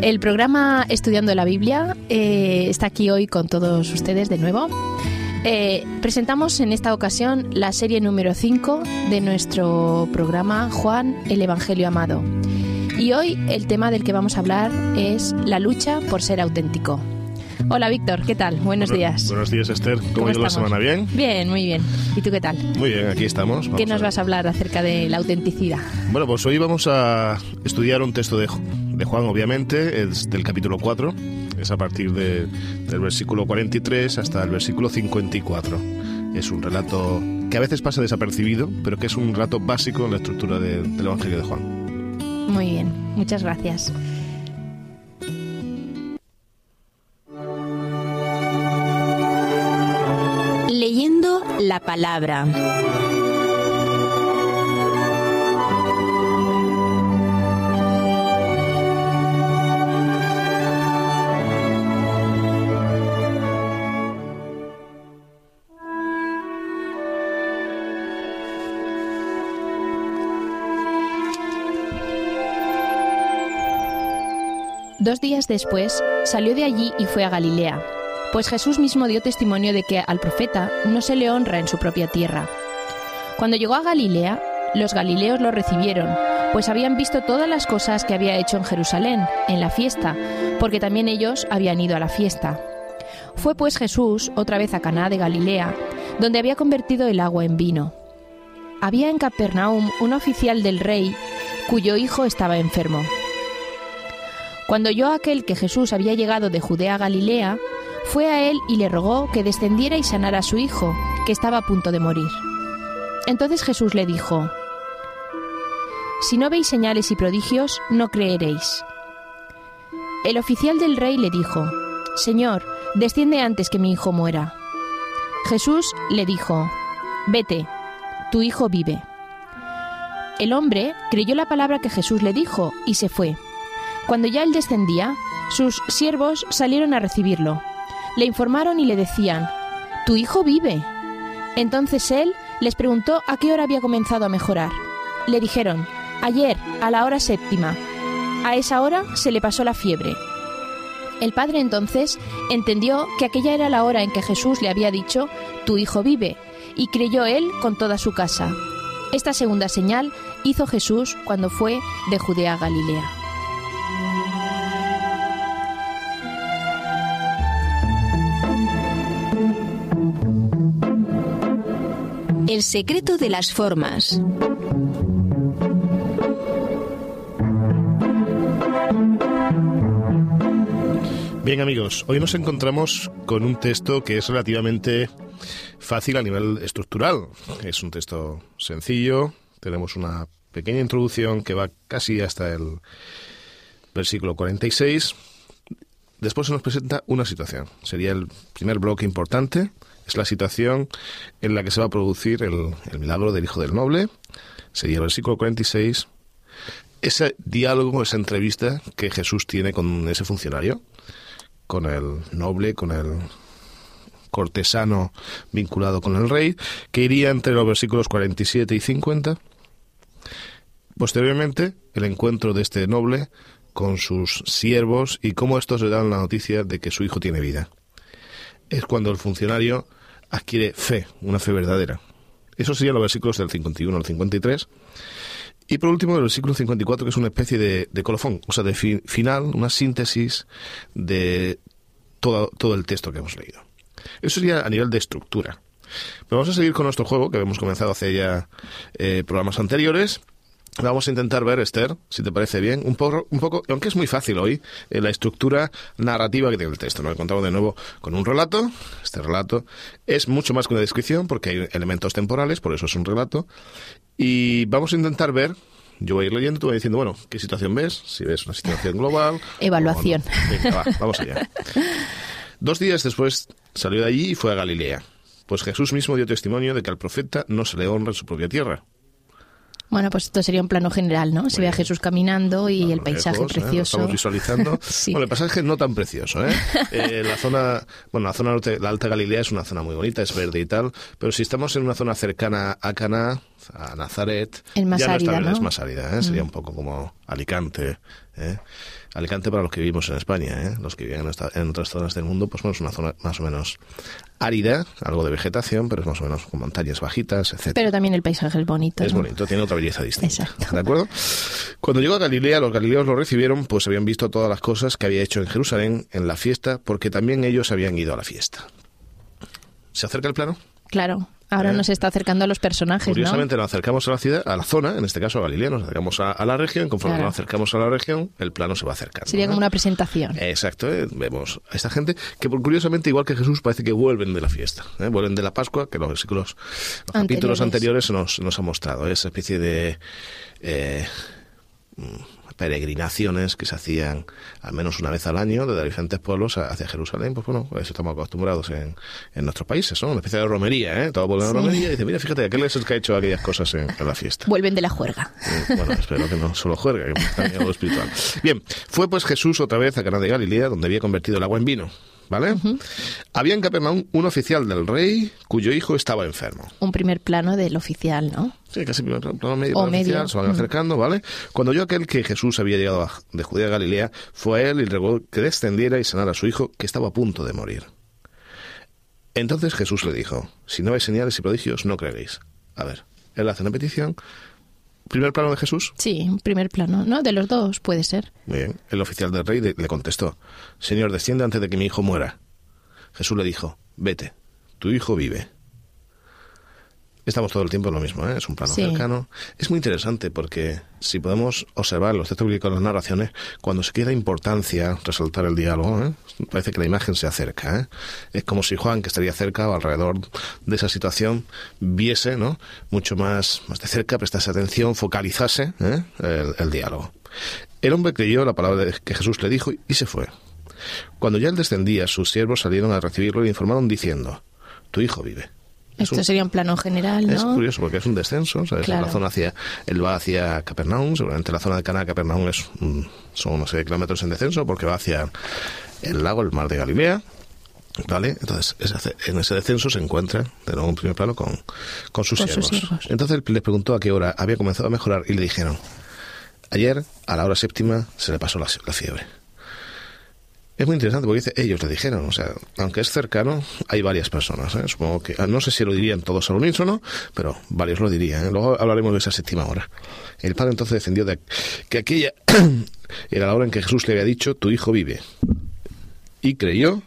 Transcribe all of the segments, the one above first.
El programa Estudiando la Biblia eh, está aquí hoy con todos ustedes de nuevo. Eh, presentamos en esta ocasión la serie número 5 de nuestro programa Juan el Evangelio Amado. Y hoy el tema del que vamos a hablar es la lucha por ser auténtico. Hola Víctor, ¿qué tal? Buenos días. Buenos días Esther, ¿cómo, ha ido la semana? ¿Bien? Bien, muy bien. ¿Y tú qué tal? Muy bien, aquí estamos. ¿Qué nos vas a hablar acerca de la autenticidad? Bueno, pues hoy vamos a estudiar un texto de, de Juan, obviamente, es del capítulo 4, es a partir de, del versículo 43 hasta el versículo 54. Es un relato que a veces pasa desapercibido, pero que es un relato básico en la estructura de, del Evangelio de Juan. Muy bien, muchas gracias. Leyendo la palabra. Dos días después salió de allí y fue a Galilea, pues Jesús mismo dio testimonio de que al profeta no se le honra en su propia tierra. Cuando llegó a Galilea, los galileos lo recibieron, pues habían visto todas las cosas que había hecho en Jerusalén, en la fiesta, porque también ellos habían ido a la fiesta. Fue pues Jesús otra vez a Caná de Galilea, donde había convertido el agua en vino. Había en Capernaum un oficial del rey cuyo hijo estaba enfermo. Cuando oyó aquel que Jesús había llegado de Judea a Galilea, fue a él y le rogó que descendiera y sanara a su hijo, que estaba a punto de morir. Entonces Jesús le dijo, Si no veis señales y prodigios, no creeréis. El oficial del rey le dijo, Señor, desciende antes que mi hijo muera. Jesús le dijo, Vete, tu hijo vive. El hombre creyó la palabra que Jesús le dijo y se fue. Cuando ya él descendía, sus siervos salieron a recibirlo. Le informaron y le decían, Tu hijo vive. Entonces él les preguntó a qué hora había comenzado a mejorar. Le dijeron, Ayer, a la hora séptima. A esa hora se le pasó la fiebre. El padre entonces entendió que aquella era la hora en que Jesús le había dicho, Tu hijo vive, y creyó él con toda su casa. Esta segunda señal hizo Jesús cuando fue de Judea a Galilea. El secreto de las formas. Bien amigos, hoy nos encontramos con un texto que es relativamente fácil a nivel estructural. Es un texto sencillo, tenemos una pequeña introducción que va casi hasta el versículo 46. Después se nos presenta una situación. Sería el primer bloque importante. Es la situación en la que se va a producir el, el milagro del Hijo del Noble. Sería el versículo 46. Ese diálogo, esa entrevista que Jesús tiene con ese funcionario, con el noble, con el cortesano vinculado con el rey, que iría entre los versículos 47 y 50. Posteriormente, el encuentro de este noble con sus siervos y cómo estos le dan la noticia de que su hijo tiene vida. Es cuando el funcionario adquiere fe, una fe verdadera. Eso serían los versículos del 51 al 53. Y por último, el versículo 54, que es una especie de, de colofón, o sea, de fi final, una síntesis de todo, todo el texto que hemos leído. Eso sería a nivel de estructura. Pero vamos a seguir con nuestro juego, que hemos comenzado hace ya eh, programas anteriores. Vamos a intentar ver, Esther, si te parece bien, un poco, un poco aunque es muy fácil hoy, eh, la estructura narrativa que tiene el texto. Nos encontramos de nuevo con un relato. Este relato es mucho más que una descripción porque hay elementos temporales, por eso es un relato. Y vamos a intentar ver yo voy a ir leyendo, tú vas diciendo, bueno, ¿qué situación ves? Si ves una situación global. Evaluación. No. Venga, va, vamos allá. Dos días después salió de allí y fue a Galilea. Pues Jesús mismo dio testimonio de que al profeta no se le honra en su propia tierra. Bueno, pues esto sería un plano general, ¿no? Se ve a Jesús caminando y el paisaje lejos, ¿eh? Lo precioso. estamos visualizando. Sí. Bueno, el paisaje no tan precioso, ¿eh? Eh, La zona, bueno, la zona norte, la Alta Galilea es una zona muy bonita, es verde y tal, pero si estamos en una zona cercana a Caná, a Nazaret, Es más ya no árida, está ¿no? es más árida, ¿eh? Sería un poco como Alicante, ¿eh? Alicante para los que vivimos en España, ¿eh? Los que viven en, esta- en otras zonas del mundo, pues bueno, es una zona más o menos árida, algo de vegetación, pero es más o menos con montañas bajitas, etcétera. Pero también el paisaje es bonito. Es ¿no? bonito, tiene otra belleza distinta. Exacto. ¿De acuerdo? Cuando llegó a Galilea, los galileos lo recibieron, pues habían visto todas las cosas que había hecho en Jerusalén en la fiesta, porque también ellos habían ido a la fiesta. ¿Se acerca el plano? Claro. Ahora Eh. nos está acercando a los personajes, ¿no? Curiosamente nos acercamos a la ciudad, a la zona, en este caso a Galilea, nos acercamos a, a la región, conforme Claro. nos acercamos a la región, el plano se va acercando. Sería ¿no? como una presentación. Exacto, ¿eh? vemos a esta gente que curiosamente, igual que Jesús, parece que vuelven de la fiesta, ¿eh? vuelven de la Pascua, que los versículos, los capítulos Anteriores. anteriores nos, nos ha mostrado, ¿eh? esa especie de eh, mm, peregrinaciones que se hacían al menos una vez al año de diferentes pueblos a- hacia Jerusalén, pues bueno, a eso estamos acostumbrados en, en nuestros países, ¿no? Una especie de romería, ¿eh? Todo vuelve a Sí. romería y dice, mira, fíjate, aquel es el que ha hecho aquellas cosas en, en la fiesta. Vuelven de la juerga. Bueno, espero que no solo juegue, que también algo espiritual. Bien, fue pues Jesús otra vez a Cana de Galilea, donde había convertido el agua en vino. ¿Vale? Había en Capernaum un oficial del rey cuyo hijo estaba enfermo. Un primer plano del oficial, ¿no? Sí, casi primer plano medio, O oficial, medio. se van acercando, ¿vale? Cuando oyó aquel que Jesús había llegado a- de Judea a Galilea, fue a él y le rogó que descendiera y sanara a su hijo, que estaba a punto de morir. Entonces Jesús le dijo, si no veis señales y prodigios, no creeréis. A ver, él hace una petición. Primer plano de Jesús, Sí, un primer plano, ¿no? De los dos puede ser. Bien. El oficial del rey le le contestó, Señor, desciende antes de que mi hijo muera. Jesús le dijo, vete, tu hijo vive. Estamos todo el tiempo en lo mismo, ¿eh? es un plano Sí. cercano. Es muy interesante porque si podemos observar los textos bíblicos, las narraciones, cuando se quiere importancia resaltar el diálogo, ¿eh? parece que la imagen se acerca. ¿eh? Es como si Juan, que estaría cerca o alrededor de esa situación, viese ¿no? mucho más, más de cerca, prestase atención, focalizase ¿eh? el, el diálogo. El hombre creyó la palabra que Jesús le dijo y se fue. Cuando ya él descendía, sus siervos salieron a recibirlo y le informaron diciendo, tu hijo vive. Es Esto un- sería un plano general, es curioso porque es un descenso, ¿sabes? Claro. La zona hacia, él va hacia Capernaum, seguramente la zona de Cana de Capernaum es, son serie de kilómetros en descenso porque va hacia el lago, el mar de Galilea, ¿vale? Entonces, en ese descenso se encuentra, de nuevo en primer plano, con, con sus Con siervos. sus siervos. Entonces les preguntó a qué hora había comenzado a mejorar y le dijeron, ayer a la hora séptima se le pasó la, la fiebre. Es muy interesante porque dice, ellos le dijeron, o sea, aunque es cercano, hay varias personas, ¿eh? supongo que, no sé si lo dirían todos al unísono, pero varios lo dirían, ¿eh? luego hablaremos de esa séptima hora. El padre entonces defendió de que aquella era la hora en que Jesús le había dicho, tu hijo vive. Y creyó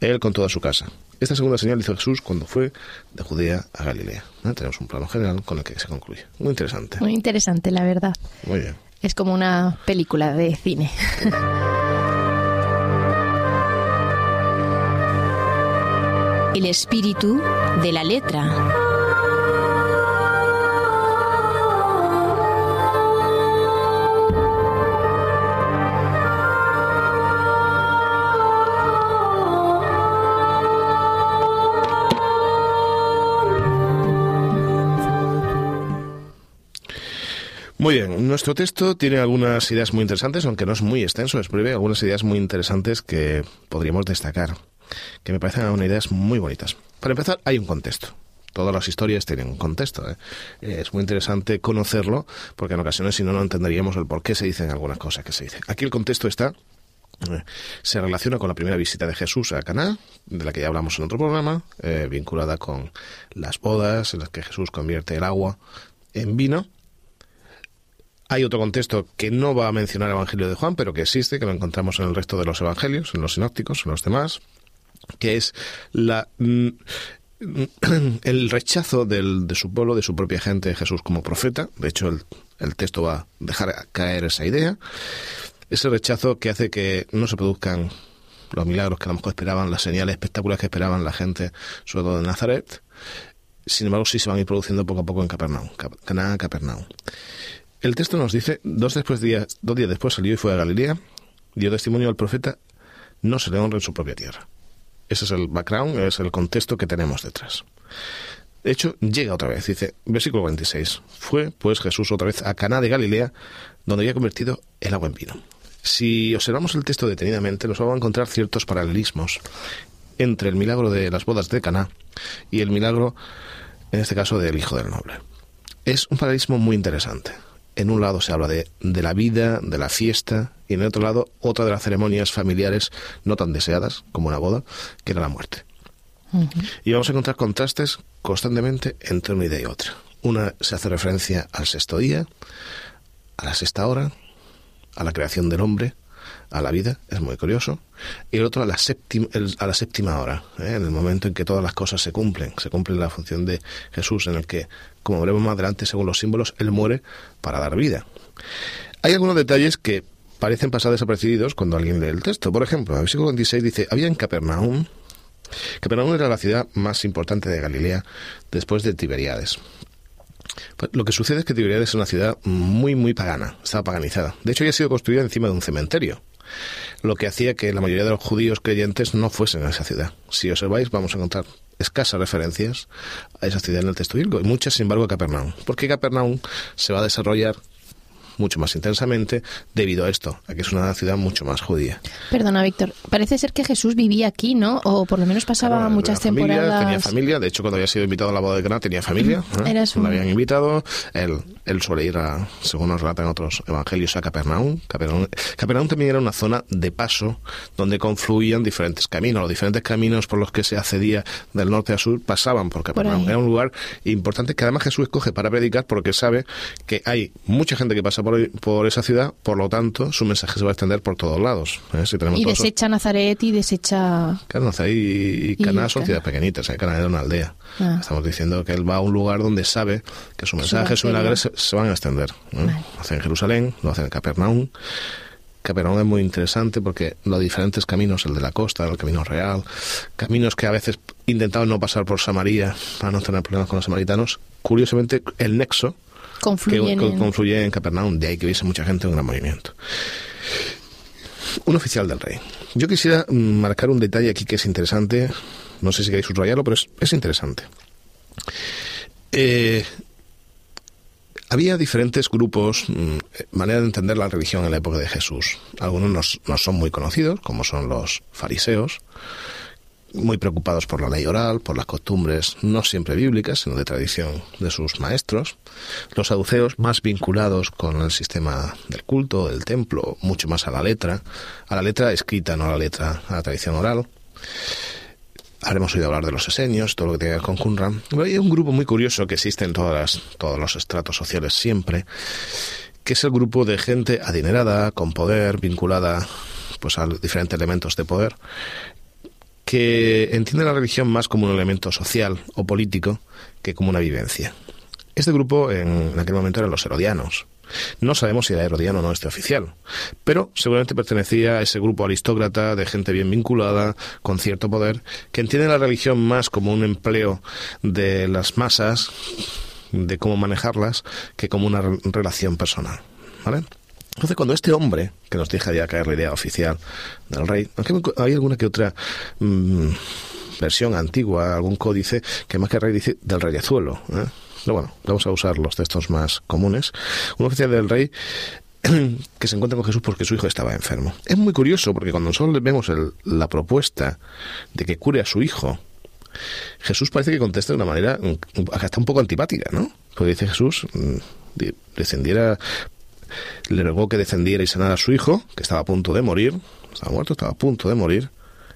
él con toda su casa. Esta segunda señal hizo Jesús cuando fue de Judea a Galilea. ¿eh? Tenemos un plano general con el que se concluye. Muy interesante. Muy interesante, la verdad. Muy bien. Es como una película de cine. El espíritu de la letra. Muy bien, nuestro texto tiene algunas ideas muy interesantes, aunque no es muy extenso, es breve, algunas ideas muy interesantes que podríamos destacar, que me parecen unas ideas muy bonitas. Para empezar, hay un contexto. Todas las historias tienen un contexto. ¿eh? Es muy interesante conocerlo, porque en ocasiones si no, no entenderíamos el por qué se dicen algunas cosas que se dicen. Aquí el contexto está eh, se relaciona con la primera visita de Jesús a Caná, de la que ya hablamos en otro programa, eh, vinculada con las bodas en las que Jesús convierte el agua en vino. Hay otro contexto que no va a mencionar el Evangelio de Juan, pero que existe, que lo encontramos en el resto de los evangelios, en los sinópticos, en los demás, que es la mm, el rechazo del, de su pueblo, de su propia gente, Jesús como profeta. De hecho, el, el texto va a dejar caer esa idea. Ese rechazo que hace que no se produzcan los milagros que a lo mejor esperaban, las señales espectaculares que esperaban la gente, sobre todo de Nazaret. Sin embargo, sí se van a ir produciendo poco a poco en Capernaum, Capernaum. El texto nos dice, dos, después días, dos días después salió y fue a Galilea, dio testimonio al profeta, no se le honra en su propia tierra. Ese es el background, es el contexto que tenemos detrás. De hecho, llega otra vez, dice, versículo 26. Fue pues Jesús otra vez a Caná de Galilea, donde había convertido el agua en vino. Si observamos el texto detenidamente, nos vamos a encontrar ciertos paralelismos entre el milagro de las bodas de Caná y el milagro, en este caso, del hijo del noble. Es un paralelismo muy interesante. En un lado se habla de, de la vida, de la fiesta, y en el otro lado otra de las ceremonias familiares no tan deseadas como una boda, que era la muerte. Y vamos a encontrar contrastes constantemente entre una idea y otra. Una se hace referencia al sexto día, a la sexta hora, a la creación del hombre, a la vida, es muy curioso, y el otro a la séptima, a la séptima hora, ¿eh? en el momento en que todas las cosas se cumplen, se cumple la función de Jesús, en el que, como veremos más adelante, según los símbolos, Él muere para dar vida. Hay algunos detalles que parecen pasar desapercibidos cuando alguien lee el texto. Por ejemplo, el versículo 26 dice, había en Capernaum, Capernaum era la ciudad más importante de Galilea después de Tiberiades. Pues lo que sucede es que Tiberiades es una ciudad muy, muy pagana, estaba paganizada. De hecho, había sido construida encima de un cementerio, lo que hacía que la mayoría de los judíos creyentes no fuesen a esa ciudad. Si observáis, vamos a encontrar escasas referencias a esa ciudad en el texto bíblico, y muchas, sin embargo, a Capernaum. Porque Capernaum se va a desarrollar mucho más intensamente debido a esto, a que es una ciudad mucho más judía. Perdona, Víctor, parece ser que Jesús vivía aquí, ¿no? O por lo menos pasaba muchas temporadas. Tenía familia, de hecho cuando había sido invitado a la boda de Cana tenía familia, ¿eh? lo habían invitado, él, él suele ir a, según nos relatan otros evangelios, a Capernaum. Capernaum. Capernaum también era una zona de paso donde confluían diferentes caminos, los diferentes caminos por los que se accedía del norte a sur pasaban por Capernaum. era un lugar importante que además Jesús escoge para predicar porque sabe que hay mucha gente que pasa por, esa ciudad, por lo tanto, su mensaje se va a extender por todos lados. ¿eh? y desecha Nazaret y desecha... Claro, Nazaret y, Caná son ciudades pequeñitas, ¿eh? Caná era una aldea. Ah. Estamos diciendo que él va a un lugar donde sabe que su mensaje, su milagro se, van a extender. Lo hace en Jerusalén, lo hace en Capernaum. Capernaum es muy interesante porque los diferentes caminos, el de la costa, el camino real, caminos que a veces intentaban no pasar por Samaria para no tener problemas con los samaritanos, curiosamente el nexo confluye, en... en Capernaum, de ahí que hubiese mucha gente, un gran movimiento. Un oficial del rey. Yo quisiera mm, marcar un detalle aquí que es interesante, no sé si queréis subrayarlo, pero es, interesante. Eh, había diferentes grupos, mm, manera de entender la religión en la época de Jesús. Algunos no son muy conocidos, como son los fariseos, muy preocupados por la ley oral, por las costumbres no siempre bíblicas, sino de tradición de sus maestros. Los saduceos más vinculados con el sistema del culto, del templo, mucho más a la letra, a la letra escrita, no a la letra, a la tradición oral. Habremos oído hablar de los esenios, todo lo que tenga con Qumran. Hay un grupo muy curioso que existe en todas todos los estratos sociales siempre, que es el grupo de gente adinerada, con poder, vinculada pues a diferentes elementos de poder, que entiende la religión más como un elemento social o político que como una vivencia. Este grupo en aquel momento eran los herodianos. No sabemos si era herodiano o no este oficial, pero seguramente pertenecía a ese grupo aristócrata de gente bien vinculada, con cierto poder, que entiende la religión más como un empleo de las masas, de cómo manejarlas, que como una relación personal. ¿Vale? Entonces, cuando este hombre, que nos deja ya caer la idea oficial del rey, aunque hay alguna que otra mm, versión antigua, algún códice, que más que rey dice del reyezuelo. ¿eh? Pero bueno, vamos a usar los textos más comunes. Un oficial del rey que se encuentra con Jesús porque su hijo estaba enfermo. Es muy curioso porque cuando nosotros vemos la propuesta de que cure a su hijo, Jesús parece que contesta de una manera hasta un poco antipática, ¿no? Porque dice Jesús, mm, descendiera le rogó que defendiera y sanara a su hijo, que estaba a punto de morir, estaba muerto, estaba a punto de morir,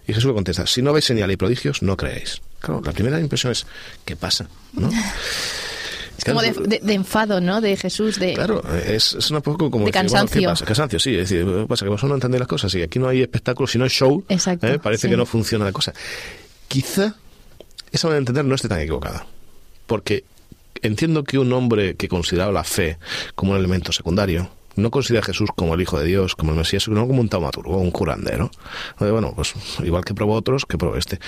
y Jesús le contesta, si no veis señales y prodigios, no creéis. Claro, la primera impresión es, ¿qué pasa? ¿no? Es como de, enfado, ¿no? De Jesús, de... Claro, es, es un poco como... De cansancio. ¿qué pasa? Cansancio, sí. Es decir, ¿qué pasa? Que vosotros no entendéis las cosas. Y aquí no hay espectáculo, si no hay show, ¿eh? parece que no funciona la cosa. Quizá esa manera de entender no esté tan equivocada. Porque entiendo que un hombre que consideraba la fe como un elemento secundario, no considera a Jesús como el Hijo de Dios, como el Mesías, sino como un taumaturgo, un curandero. Bueno, pues igual que probó otros, que probó este.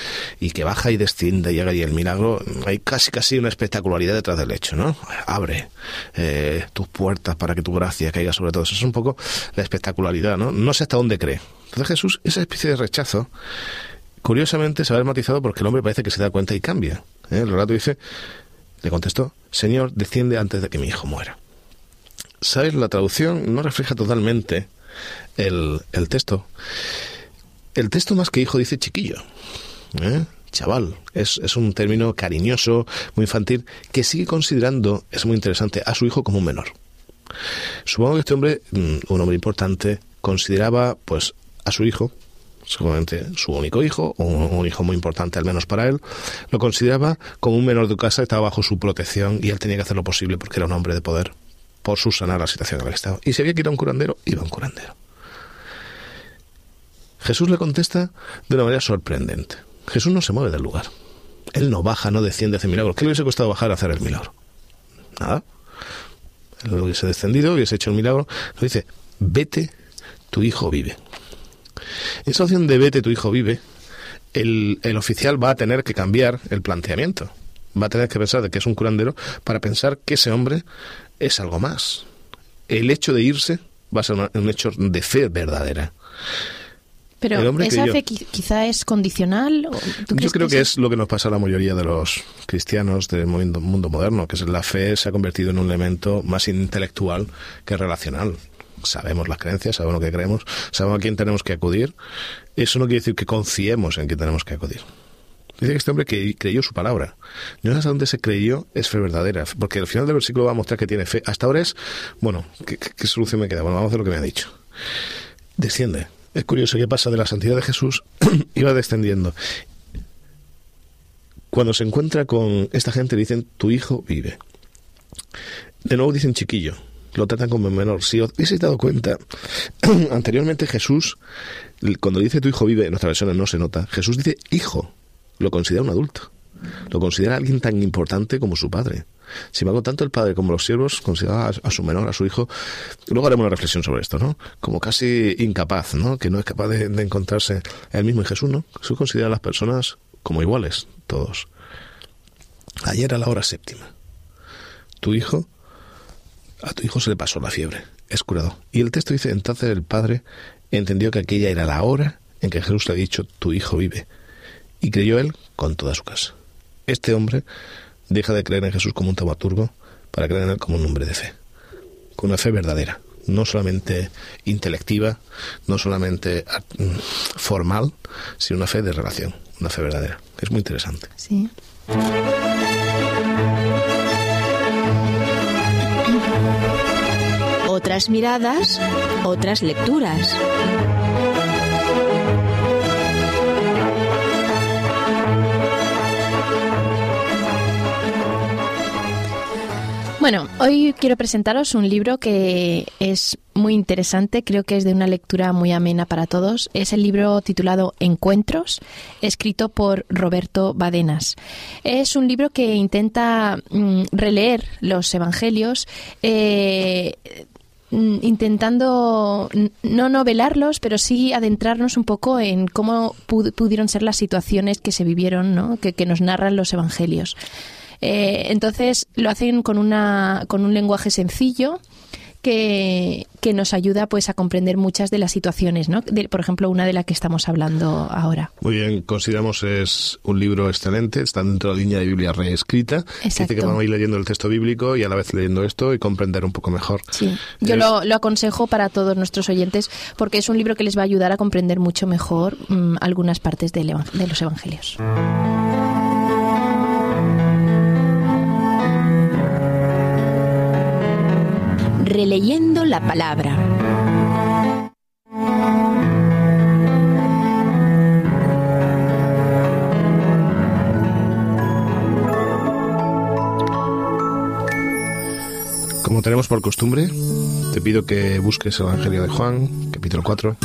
Y que baja y desciende, y llega y el milagro, hay casi casi una espectacularidad detrás del hecho, ¿no? Abre eh, tus puertas para que tu gracia caiga sobre todos. Eso es un poco la espectacularidad, ¿no? No sé hasta dónde cree. Entonces Jesús, esa especie de rechazo, Curiosamente se va matizado porque el hombre parece que se da cuenta y cambia. ¿eh? El relato dice, le contestó, Señor, desciende antes de que mi hijo muera. ¿Sabes? La traducción no refleja totalmente el, el texto. El texto más que hijo dice chiquillo. ¿eh? chaval. Es, es, un término cariñoso, muy infantil, que sigue considerando, es muy interesante, a su hijo como un menor. Supongo que este hombre, mm, un hombre importante, consideraba pues a su hijo, seguramente su único hijo, o un hijo muy importante al menos para él, lo consideraba como un menor de casa, estaba bajo su protección y él tenía que hacer lo posible porque era un hombre de poder por subsanar la situación en la que estaba. Y si había que ir a un curandero, iba a un curandero. Jesús le contesta de una manera sorprendente. Jesús no se mueve del lugar. Él no baja, no desciende, hace milagros. ¿Qué le hubiese costado bajar a hacer el milagro? Nada. Él hubiese descendido, hubiese hecho el milagro. Lo dice, vete, tu hijo vive. Esa opción de vete, tu hijo vive, el, el oficial va a tener que cambiar el planteamiento. Va a tener que pensar de que es un curandero para pensar que ese hombre es algo más. El hecho de irse va a ser un hecho de fe verdadera. Pero esa fe quizá es condicional. Yo creo que, es... lo que nos pasa a la mayoría de los cristianos del mundo, mundo moderno, que es la fe se ha convertido en un elemento más intelectual que relacional. Sabemos las creencias, sabemos lo que creemos, sabemos a quién tenemos que acudir. Eso no quiere decir que confiemos en quién tenemos que acudir. Dice que este hombre que creyó su palabra. No sé hasta dónde se creyó es fe verdadera, porque al final del versículo va a mostrar que tiene fe. Hasta ahora es, bueno, ¿qué, solución me queda? Bueno, vamos a hacer lo que me ha dicho. Desciende es curioso que pasa de la santidad de Jesús y va descendiendo. Cuando se encuentra con esta gente dicen, tu hijo vive. De nuevo dicen chiquillo, lo tratan como menor. Si os habéis dado cuenta, anteriormente Jesús, cuando dice tu hijo vive, en nuestra versión no se nota, Jesús dice hijo, lo considera un adulto, lo considera alguien tan importante como su padre. Sin embargo, tanto el padre como los siervos consideraban a, su menor, a su hijo, luego haremos una reflexión sobre esto, ¿no? Como casi incapaz, ¿no? Que no es capaz de, encontrarse el mismo en Jesús, ¿no? Jesús considera a las personas como iguales, todos. Ayer a la hora séptima, tu hijo, a tu hijo se le pasó la fiebre, es curado. Y el texto dice, entonces el padre entendió que aquella era la hora en que Jesús le ha dicho, tu hijo vive. Y creyó él con toda su casa. Este hombre deja de creer en Jesús como un taumaturgo para creer en él como un hombre de fe, con una fe verdadera, no solamente intelectiva, no solamente mm, formal, sino una fe de relación, una fe verdadera. Es muy interesante. Sí. Otras miradas, otras lecturas. Bueno, hoy quiero presentaros un libro que es muy interesante, creo que es de una lectura muy amena para todos. Es el libro titulado Encuentros, escrito por Roberto Badenas. Es un libro que intenta mm, releer los evangelios. Eh, intentando no novelarlos, pero sí adentrarnos un poco en cómo pudieron ser las situaciones que se vivieron, ¿no? que, que nos narran los evangelios. Eh, entonces lo hacen con, una, con un lenguaje sencillo. Que, que, nos ayuda pues a comprender muchas de las situaciones, ¿no? por ejemplo, una de la que estamos hablando ahora. Muy bien, consideramos es un libro excelente, está dentro de la línea de Biblia reescrita. Dice que vamos a ir leyendo el texto bíblico y a la vez leyendo esto y comprender un poco mejor. Sí, yo lo, lo, aconsejo para todos nuestros oyentes porque es un libro que les va a ayudar a comprender mucho mejor mm, algunas partes de los evangelios. Releyendo la palabra. Como tenemos por costumbre, te pido que busques el Evangelio de Juan, capítulo 4,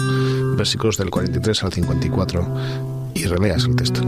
versículos del 43 al 54, y releas el texto.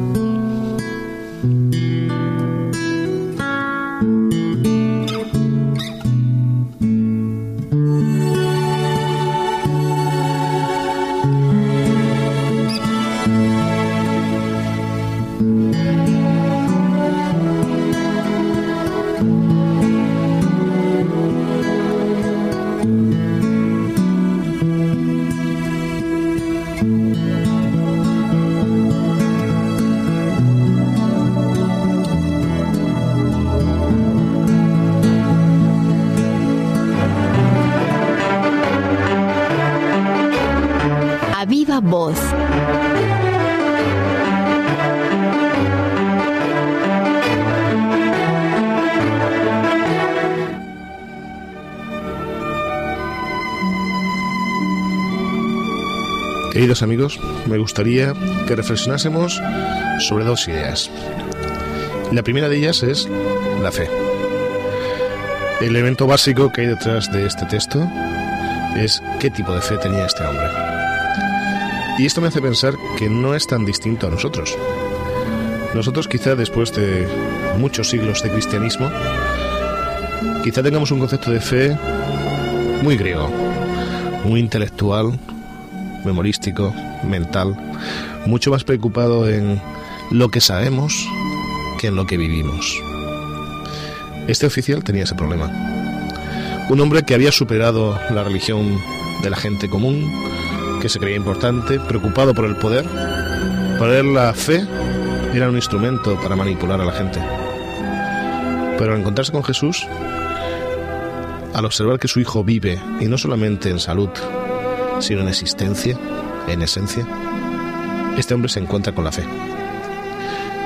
Queridos amigos, me gustaría que reflexionásemos sobre dos ideas. La primera de ellas es la fe. El elemento básico que hay detrás de este texto es qué tipo de fe tenía este hombre. Y esto me hace pensar que no es tan distinto a nosotros. Nosotros quizá después de muchos siglos de cristianismo, quizá tengamos un concepto de fe muy griego, muy intelectual, memorístico, mental, mucho más preocupado en lo que sabemos que en lo que vivimos. Este oficial tenía ese problema. Un hombre que había superado la religión de la gente común, que se creía importante, preocupado por el poder. Para él la fe era un instrumento para manipular a la gente. Pero al encontrarse con Jesús, al observar que su hijo vive, y no solamente en salud, sino en existencia, en esencia, este hombre se encuentra con la fe,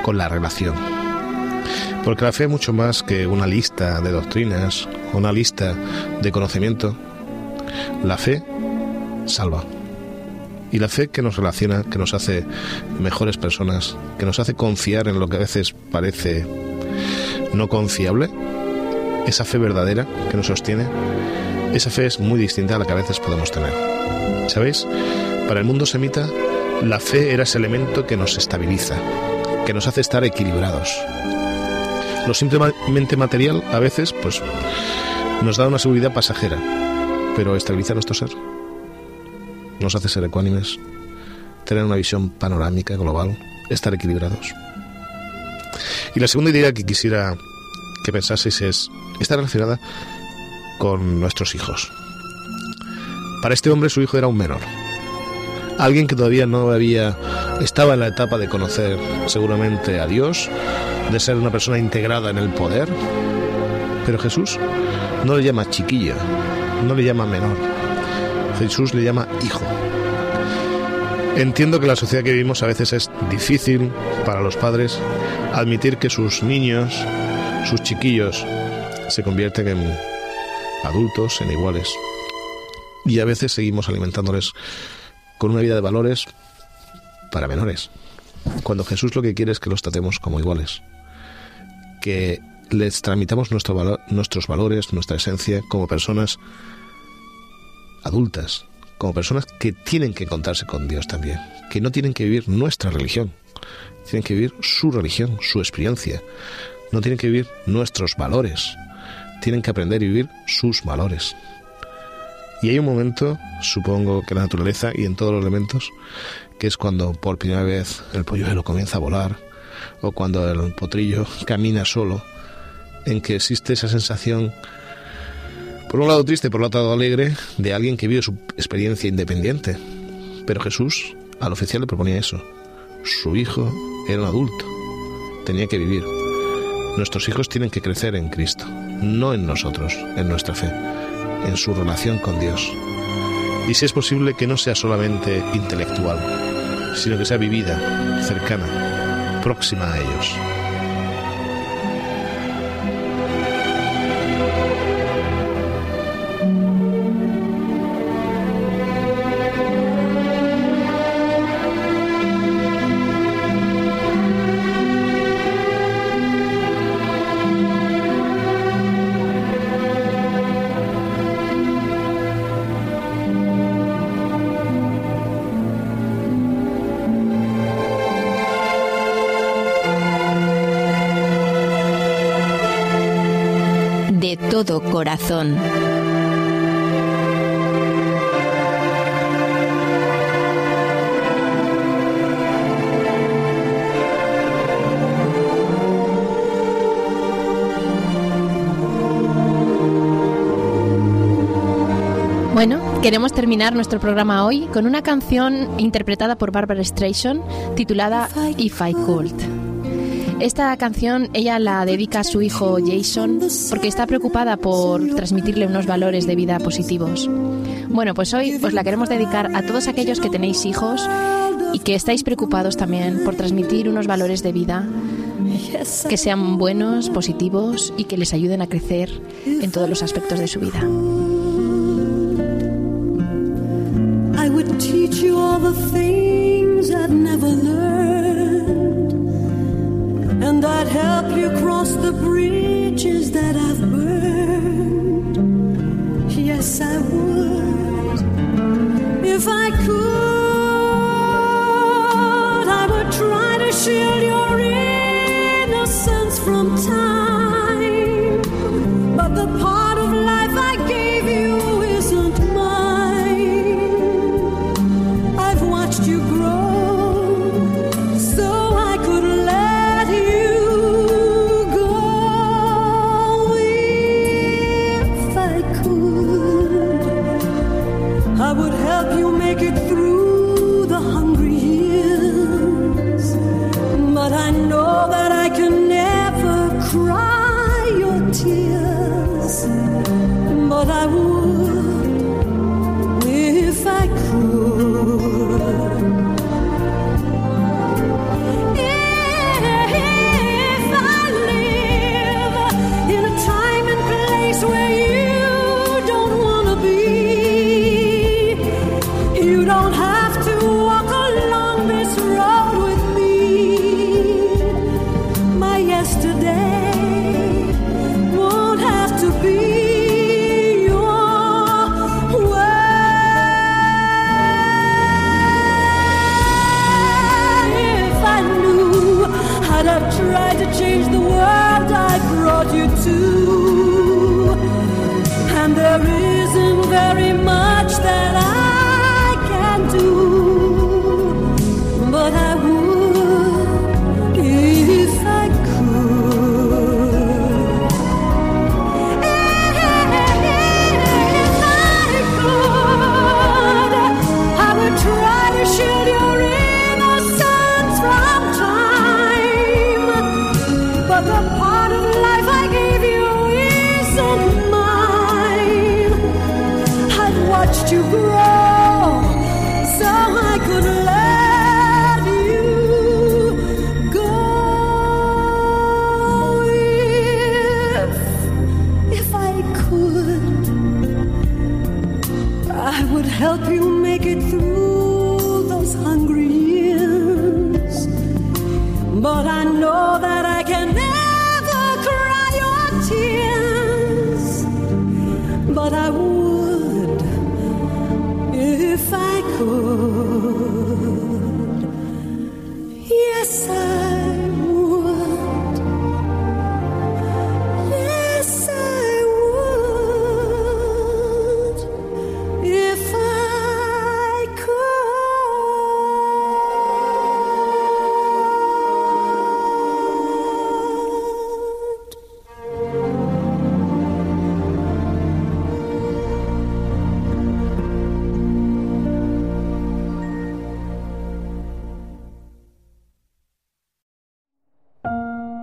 con la relación. Porque la fe es mucho más que una lista de doctrinas, una lista de conocimiento. La fe salva. Y la fe que nos relaciona, que nos hace mejores personas, que nos hace confiar en lo que a veces parece no confiable, esa fe verdadera que nos sostiene, esa fe es muy distinta a la que a veces podemos tener. ¿Sabéis? Para el mundo semita, la fe era ese elemento que nos estabiliza, que nos hace estar equilibrados. Lo simplemente material a veces, pues, nos da una seguridad pasajera, pero estabiliza nuestro ser. Nos hace ser ecuánimes, tener una visión panorámica, global, estar equilibrados. Y la segunda idea que quisiera que pensaseis es, está relacionada con nuestros hijos. Para este hombre su hijo era un menor. Alguien que todavía no había estaba en la etapa de conocer seguramente a Dios, de ser una persona integrada en el poder. Pero Jesús no le llama chiquilla, no le llama menor. Jesús le llama hijo. Entiendo que la sociedad que vivimos a veces es difícil para los padres admitir que sus niños, sus chiquillos, se convierten en adultos, en iguales y a veces seguimos alimentándoles con una vida de valores para menores. Cuando Jesús lo que quiere es que los tratemos como iguales, que les tramitamos nuestro nuestros valores, nuestra esencia como personas adultas, como personas que tienen que encontrarse con Dios también, que no tienen que vivir nuestra religión, tienen que vivir su religión, su experiencia, no tienen que vivir nuestros valores, tienen que aprender a vivir sus valores. Y hay un momento, supongo que la naturaleza y en todos los elementos, que es cuando por primera vez el polluelo comienza a volar, o cuando el potrillo camina solo, en que existe esa sensación, por un lado triste, por otro lado alegre, de alguien que vive su experiencia independiente. Pero Jesús al oficial le proponía eso. Su hijo era un adulto, tenía que vivir. Nuestros hijos tienen que crecer en Cristo, no en nosotros, en nuestra fe en su relación con Dios. Y si es posible que no sea solamente intelectual, sino que sea vivida, cercana, próxima a ellos. Corazón. Bueno, queremos terminar nuestro programa hoy con una canción interpretada por Barbara Streisand titulada If I Could. Esta canción ella la dedica a su hijo Jason porque está preocupada por transmitirle unos valores de vida positivos. Bueno, pues hoy os la queremos dedicar a todos aquellos que tenéis hijos y que estáis preocupados también por transmitir unos valores de vida que sean buenos, positivos y que les ayuden a crecer en todos los aspectos de su vida. I'd help you cross the bridges that I've burned. Yes, I would. If I could, I would try to shield your I would help you make it through